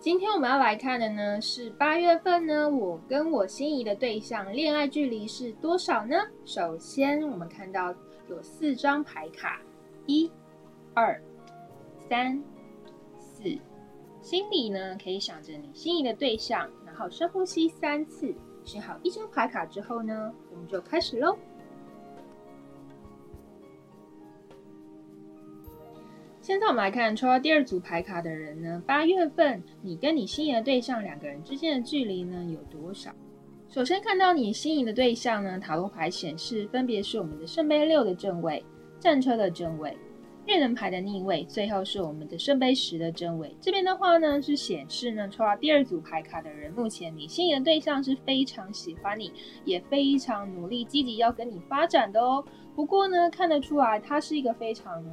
今天我们要来看的呢是八月份呢，我跟我心仪的对象恋爱距离是多少呢？首先，我们看到有四张牌卡，一、二、三、四。心里呢可以想着你心仪的对象，然后深呼吸三次，选好一张牌卡之后呢，我们就开始喽。现在我们来看抽到第二组牌卡的人呢，八月份你跟你心仪的对象两个人之间的距离呢有多少？首先看到你心仪的对象呢，塔罗牌显示分别是我们的圣杯六的正位、战车的正位、恋人牌的逆位，最后是我们的圣杯十的正位。这边的话呢是显示呢，抽到第二组牌卡的人，目前你心仪的对象是非常喜欢你，也非常努力积极要跟你发展的哦。不过呢，看得出来他是一个非常。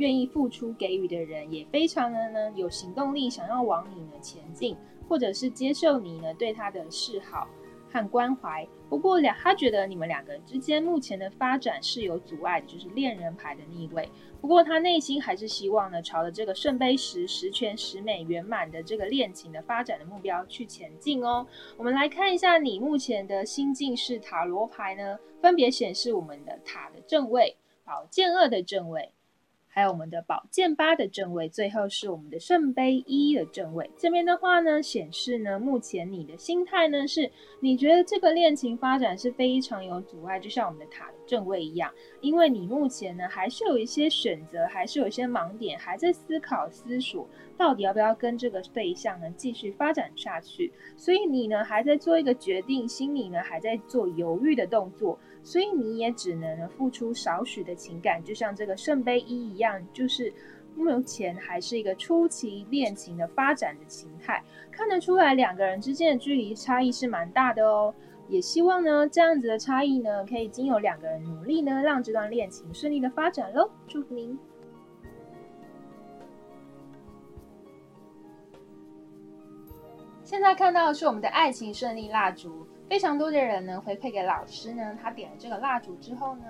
愿意付出给予的人，也非常的呢有行动力，想要往你呢前进，或者是接受你呢对他的示好和关怀。不过两他觉得你们两个人之间目前的发展是有阻碍的，就是恋人牌的逆位。不过他内心还是希望呢朝着这个圣杯十十全十美圆满的这个恋情的发展的目标去前进哦。我们来看一下你目前的心境是塔罗牌呢，分别显示我们的塔的正位、宝剑二的正位。还有我们的宝剑八的正位，最后是我们的圣杯一的正位。这边的话呢，显示呢，目前你的心态呢是，你觉得这个恋情发展是非常有阻碍，就像我们的塔正位一样，因为你目前呢还是有一些选择，还是有一些盲点，还在思考思索，到底要不要跟这个对象呢继续发展下去。所以你呢还在做一个决定，心里呢还在做犹豫的动作。所以你也只能付出少许的情感，就像这个圣杯一一样，就是目前还是一个初期恋情的发展的形态，看得出来两个人之间的距离差异是蛮大的哦。也希望呢这样子的差异呢，可以经由两个人努力呢，让这段恋情顺利的发展喽。祝福您。现在看到是我们的爱情顺利蜡烛。非常多的人呢回馈给老师呢，他点了这个蜡烛之后呢，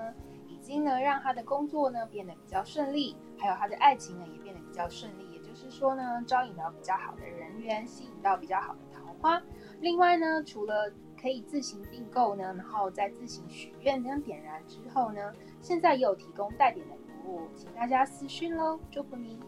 经呢让他的工作呢变得比较顺利，还有他的爱情呢也变得比较顺利。也就是说呢，招引到比较好的人员，吸引到比较好的桃花。另外呢，除了可以自行订购呢，然后再自行许愿这样点燃之后呢，现在也有提供代点的服务，请大家私讯喽，祝福你。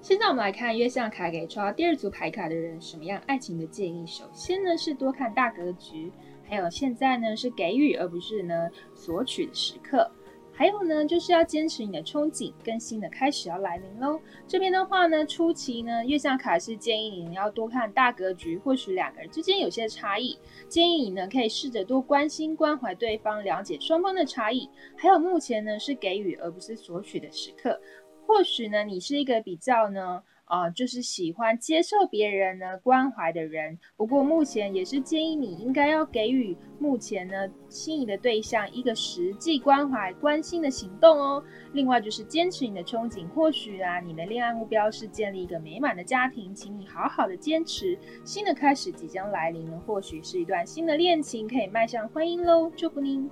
现在我们来看月相卡给抽到第二组牌卡的人什么样爱情的建议。首先呢是多看大格局，还有现在呢是给予而不是呢索取的时刻。还有呢就是要坚持你的憧憬，更新的开始要来临喽。这边的话呢初期呢月相卡是建议你要多看大格局，或许两个人之间有些差异，建议你呢可以试着多关心关怀对方，了解双方的差异。还有目前呢是给予而不是索取的时刻。或许呢，你是一个比较呢，呃，就是喜欢接受别人呢关怀的人。不过目前也是建议你应该要给予目前呢心仪的对象一个实际关怀、关心的行动哦。另外就是坚持你的憧憬，或许啊，你的恋爱目标是建立一个美满的家庭，请你好好的坚持。新的开始即将来临了，或许是一段新的恋情，可以迈向婚姻喽。祝福您。